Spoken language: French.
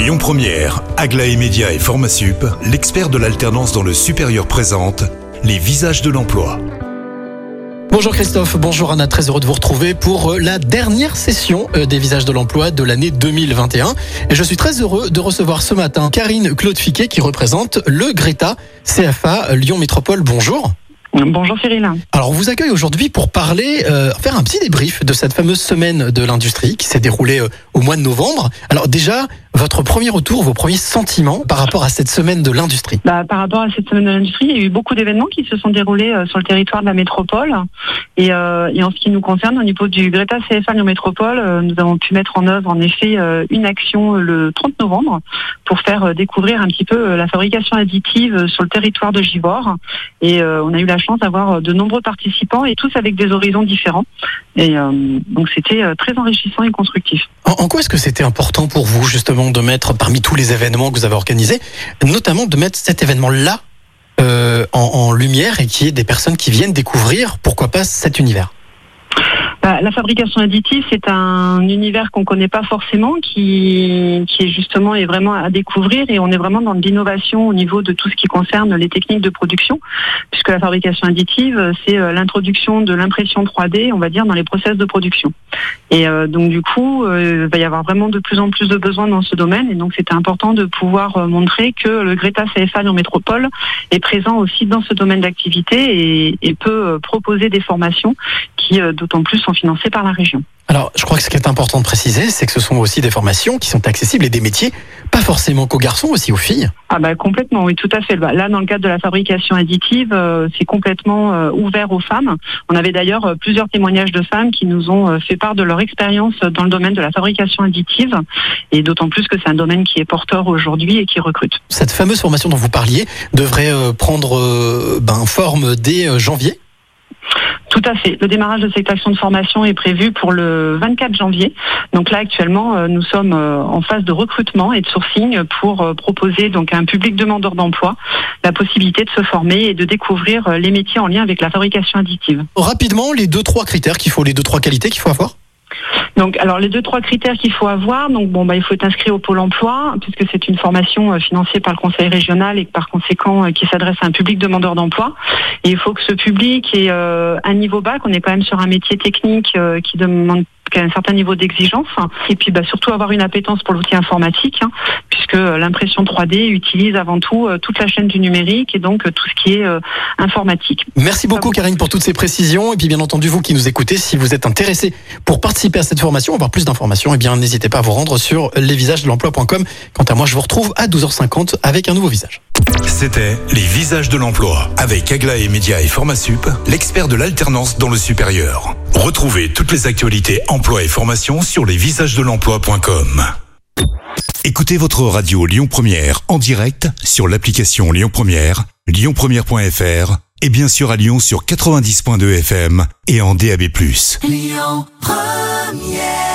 Lyon Première, Aglaé Média et Formasup, l'expert de l'alternance dans le supérieur présente les visages de l'emploi. Bonjour Christophe, bonjour Anna, très heureux de vous retrouver pour euh, la dernière session euh, des visages de l'emploi de l'année 2021. Et je suis très heureux de recevoir ce matin Karine Claude Fiquet qui représente le Greta CFA Lyon Métropole. Bonjour. Bonjour Cyril. Alors on vous accueille aujourd'hui pour parler, euh, faire un petit débrief de cette fameuse semaine de l'industrie qui s'est déroulée euh, au mois de novembre. Alors déjà, votre premier retour, vos premiers sentiments par rapport à cette semaine de l'industrie? Bah, Par rapport à cette semaine de l'industrie, il y a eu beaucoup d'événements qui se sont déroulés euh, sur le territoire de la métropole. Et, euh, et, en ce qui nous concerne, au niveau du Greta CFA Lyon Métropole, euh, nous avons pu mettre en œuvre en effet une action le 30 novembre pour faire découvrir un petit peu la fabrication additive sur le territoire de Givor. Et on a eu la chance d'avoir de nombreux participants et tous avec des horizons différents. Et donc c'était très enrichissant et constructif. En, quoi est-ce que c'était important pour vous justement de mettre parmi tous les événements que vous avez organisés, notamment de mettre cet événement-là euh, en, en lumière et qui est des personnes qui viennent découvrir, pourquoi pas, cet univers? Bah, la fabrication additive, c'est un univers qu'on connaît pas forcément, qui, qui est justement est vraiment à découvrir et on est vraiment dans l'innovation au niveau de tout ce qui concerne les techniques de production, puisque la fabrication additive, c'est euh, l'introduction de l'impression 3D, on va dire, dans les process de production. Et euh, donc du coup, euh, il va y avoir vraiment de plus en plus de besoins dans ce domaine, et donc c'était important de pouvoir euh, montrer que le Greta CFA en métropole est présent aussi dans ce domaine d'activité et, et peut proposer des formations qui, d'autant plus, sont financés par la région. Alors, je crois que ce qui est important de préciser, c'est que ce sont aussi des formations qui sont accessibles et des métiers, pas forcément qu'aux garçons, aussi aux filles. Ah bah complètement, oui, tout à fait. Bah, là, dans le cadre de la fabrication additive, euh, c'est complètement euh, ouvert aux femmes. On avait d'ailleurs euh, plusieurs témoignages de femmes qui nous ont fait part de leur expérience dans le domaine de la fabrication additive, et d'autant plus que c'est un domaine qui est porteur aujourd'hui et qui recrute. Cette fameuse formation dont vous parliez devrait prendre ben, forme dès janvier tout à fait. Le démarrage de cette action de formation est prévu pour le 24 janvier. Donc là, actuellement, euh, nous sommes euh, en phase de recrutement et de sourcing pour euh, proposer donc à un public demandeur d'emploi la possibilité de se former et de découvrir les métiers en lien avec la fabrication additive. Rapidement, les deux trois critères qu'il faut, les deux trois qualités qu'il faut avoir. Donc, alors les deux trois critères qu'il faut avoir, donc bon, bah, il faut être inscrit au pôle emploi puisque c'est une formation euh, financée par le conseil régional et par conséquent euh, qui s'adresse à un public demandeur d'emploi. Et il faut que ce public ait euh, un niveau bac. On est quand même sur un métier technique qui demande un certain niveau d'exigence et puis bah, surtout avoir une appétence pour l'outil informatique hein, puisque l'impression 3D utilise avant tout euh, toute la chaîne du numérique et donc euh, tout ce qui est euh, informatique. Merci beaucoup Karine pour toutes ces précisions et puis bien entendu vous qui nous écoutez si vous êtes intéressé pour participer à cette formation avoir plus d'informations et eh bien n'hésitez pas à vous rendre sur lesvisagesdelemploi.com. Quant à moi je vous retrouve à 12h50 avec un nouveau visage. C'était les visages de l'emploi avec Aglaé Média et Formasup, l'expert de l'alternance dans le supérieur. Retrouvez toutes les actualités emploi et formation sur lesvisagesdelemploi.com. Écoutez votre radio Lyon Première en direct sur l'application Lyon Première, lyonpremière.fr et bien sûr à Lyon sur 90.2 FM et en DAB+. Lyon Première